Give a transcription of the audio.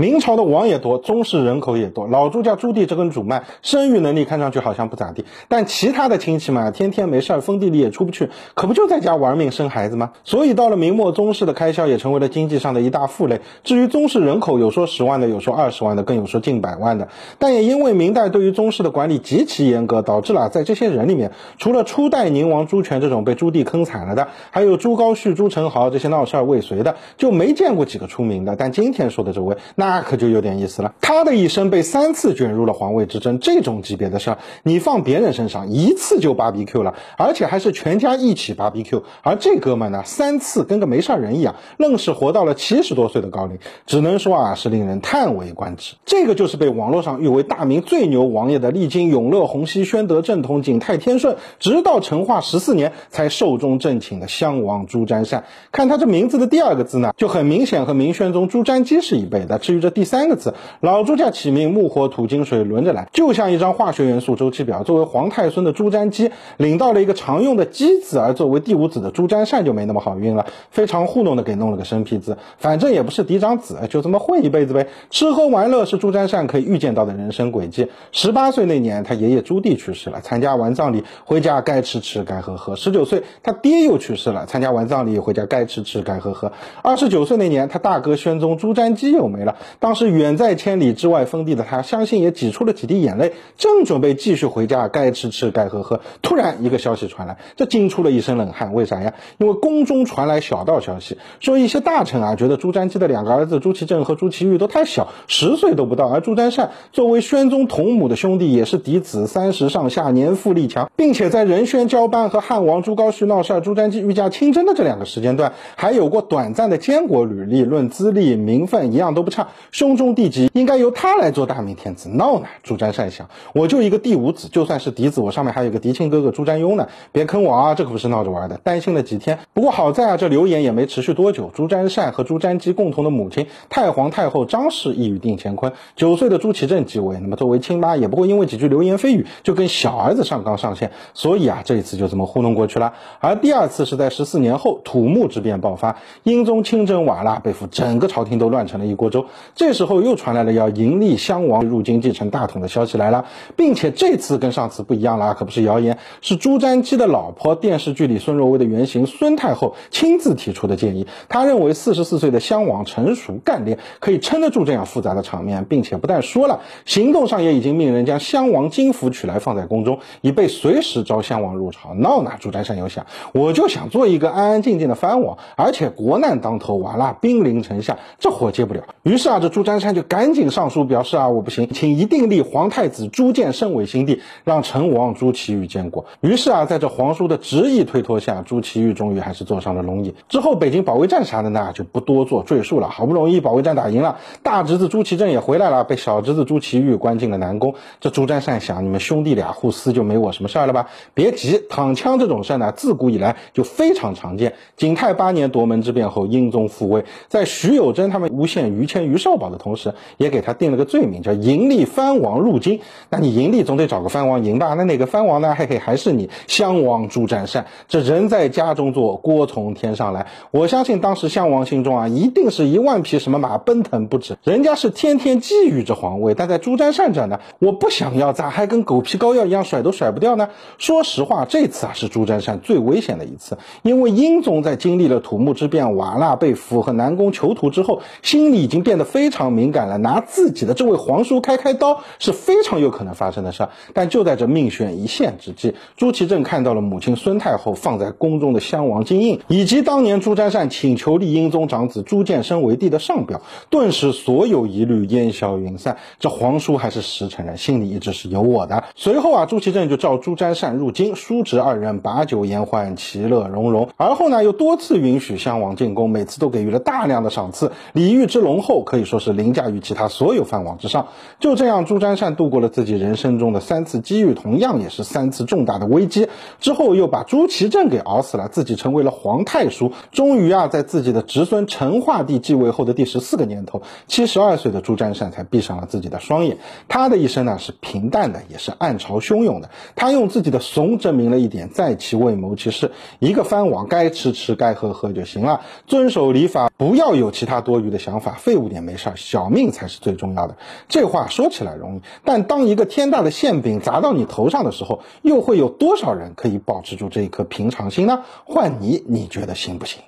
明朝的王也多，宗室人口也多，老朱家朱棣这根主脉，生育能力看上去好像不咋地，但其他的亲戚们啊，天天没事儿，封地里也出不去，可不就在家玩命生孩子吗？所以到了明末，宗室的开销也成为了经济上的一大负累。至于宗室人口，有说十万的，有说二十万的，更有说近百万的。但也因为明代对于宗室的管理极其严格，导致了在这些人里面，除了初代宁王朱权这种被朱棣坑惨了的，还有朱高煦、朱宸濠这些闹事儿未遂的，就没见过几个出名的。但今天说的这位，那。那可就有点意思了。他的一生被三次卷入了皇位之争，这种级别的事儿，你放别人身上一次就芭比 Q 了，而且还是全家一起芭比 Q。而这哥们呢，三次跟个没事人一样，愣是活到了七十多岁的高龄，只能说啊，是令人叹为观止。这个就是被网络上誉为大明最牛王爷的，历经永乐、洪熙、宣德、正统、景泰、天顺，直到成化十四年才寿终正寝的襄王朱瞻善。看他这名字的第二个字呢，就很明显和明宣宗朱瞻基是一辈的。至于这第三个字，老朱家起名木火土金水轮着来，就像一张化学元素周期表。作为皇太孙的朱瞻基领到了一个常用的基字，而作为第五子的朱瞻善就没那么好运了，非常糊弄的给弄了个生僻字。反正也不是嫡长子，就这么混一辈子呗。吃喝玩乐是朱瞻善可以预见到的人生轨迹。十八岁那年，他爷爷朱棣去世了，参加完葬礼回家该吃吃该喝喝。十九岁，他爹又去世了，参加完葬礼回家该吃吃该喝喝。二十九岁那年，他大哥宣宗朱瞻基又没了。当时远在千里之外封地的他，相信也挤出了几滴眼泪，正准备继续回家，该吃吃，该喝喝。突然一个消息传来，这惊出了一身冷汗。为啥呀？因为宫中传来小道消息，说一些大臣啊，觉得朱瞻基的两个儿子朱祁镇和朱祁钰都太小，十岁都不到，而朱瞻善作为宣宗同母的兄弟，也是嫡子，三十上下，年富力强，并且在仁宣交班和汉王朱高煦闹事儿，朱瞻基御驾亲征的这两个时间段，还有过短暂的监国履历，论资历、名分，一样都不差。兄中弟及，应该由他来做大明天子。闹呢？朱瞻善想，我就一个第五子，就算是嫡子，我上面还有个嫡亲哥哥朱瞻庸呢。别坑我啊！这可不是闹着玩的。担心了几天，不过好在啊，这流言也没持续多久。朱瞻善和朱瞻基共同的母亲太皇太后张氏一语定乾坤。九岁的朱祁镇继位，那么作为亲妈，也不会因为几句流言蜚语就跟小儿子上纲上线。所以啊，这一次就这么糊弄过去了。而第二次是在十四年后，土木之变爆发，英宗亲征瓦剌，被俘，整个朝廷都乱成了一锅粥。这时候又传来了要迎立襄王入京继承大统的消息来了，并且这次跟上次不一样了，可不是谣言，是朱瞻基的老婆电视剧里孙若薇的原型孙太后亲自提出的建议。她认为四十四岁的襄王成熟干练，可以撑得住这样复杂的场面，并且不但说了，行动上也已经命人将襄王金符取来放在宫中，以备随时召襄王入朝。闹哪？朱瞻善有想，我就想做一个安安静静的藩王，而且国难当头，完了兵临城下，这活接不了。于是啊，这朱瞻善就赶紧上书表示啊，我不行，请一定立皇太子朱见圣为新帝，让成王朱祁钰监国。于是啊，在这皇叔的执意推脱下，朱祁钰终于还是坐上了龙椅。之后北京保卫战啥的呢，就不多做赘述了。好不容易保卫战打赢了，大侄子朱祁镇也回来了，被小侄子朱祁钰关进了南宫。这朱瞻善想，你们兄弟俩互撕就没我什么事儿了吧？别急，躺枪这种事呢，自古以来就非常常见。景泰八年夺门之变后，英宗复位，在徐有贞他们诬陷于谦、于少保的同时，也给他定了个罪名，叫迎立藩王入京。那你迎立总得找个藩王迎吧？那哪个藩王呢？嘿嘿，还是你襄王朱瞻善。这人在家中坐，锅从天上来。我相信当时襄王心中啊，一定是一万匹什么马奔腾不止。人家是天天觊觎着皇位，但在朱瞻善这呢，我不想要，咋还跟狗皮膏药一样甩都甩不掉呢？说实话，这次啊是朱瞻善最危险的一次，因为英宗在经历了土木之变、瓦剌被俘和南宫囚徒之后，心里已经变得非常敏感了。拿自己的这位皇叔开开刀是非常有可能发生的事。但就在这命悬一线之际，朱祁镇看到了母亲孙太后放在宫中的襄王金印，以及当年朱瞻善请求立英宗长子朱见深为帝的上表，顿时所有疑虑烟消云散。这皇叔还是实诚人，心里一直是有我的。随后啊，朱祁镇就召朱瞻善入京，叔侄二人把酒言欢，其乐融融。而后呢，又多次允许襄王进宫，每次都给予了大量的赏赐，礼遇之浓厚，可可以说是凌驾于其他所有藩王之上。就这样，朱瞻善度过了自己人生中的三次机遇，同样也是三次重大的危机。之后又把朱祁镇给熬死了，自己成为了皇太叔。终于啊，在自己的侄孙成化帝继位后的第十四个年头，七十二岁的朱瞻善才闭上了自己的双眼。他的一生呢，是平淡的，也是暗潮汹涌的。他用自己的怂证明了一点：在其位谋其事。一个藩王该吃吃，该喝喝就行了，遵守礼法，不要有其他多余的想法，废物点没事儿，小命才是最重要的。这话说起来容易，但当一个天大的馅饼砸到你头上的时候，又会有多少人可以保持住这一颗平常心呢？换你，你觉得行不行？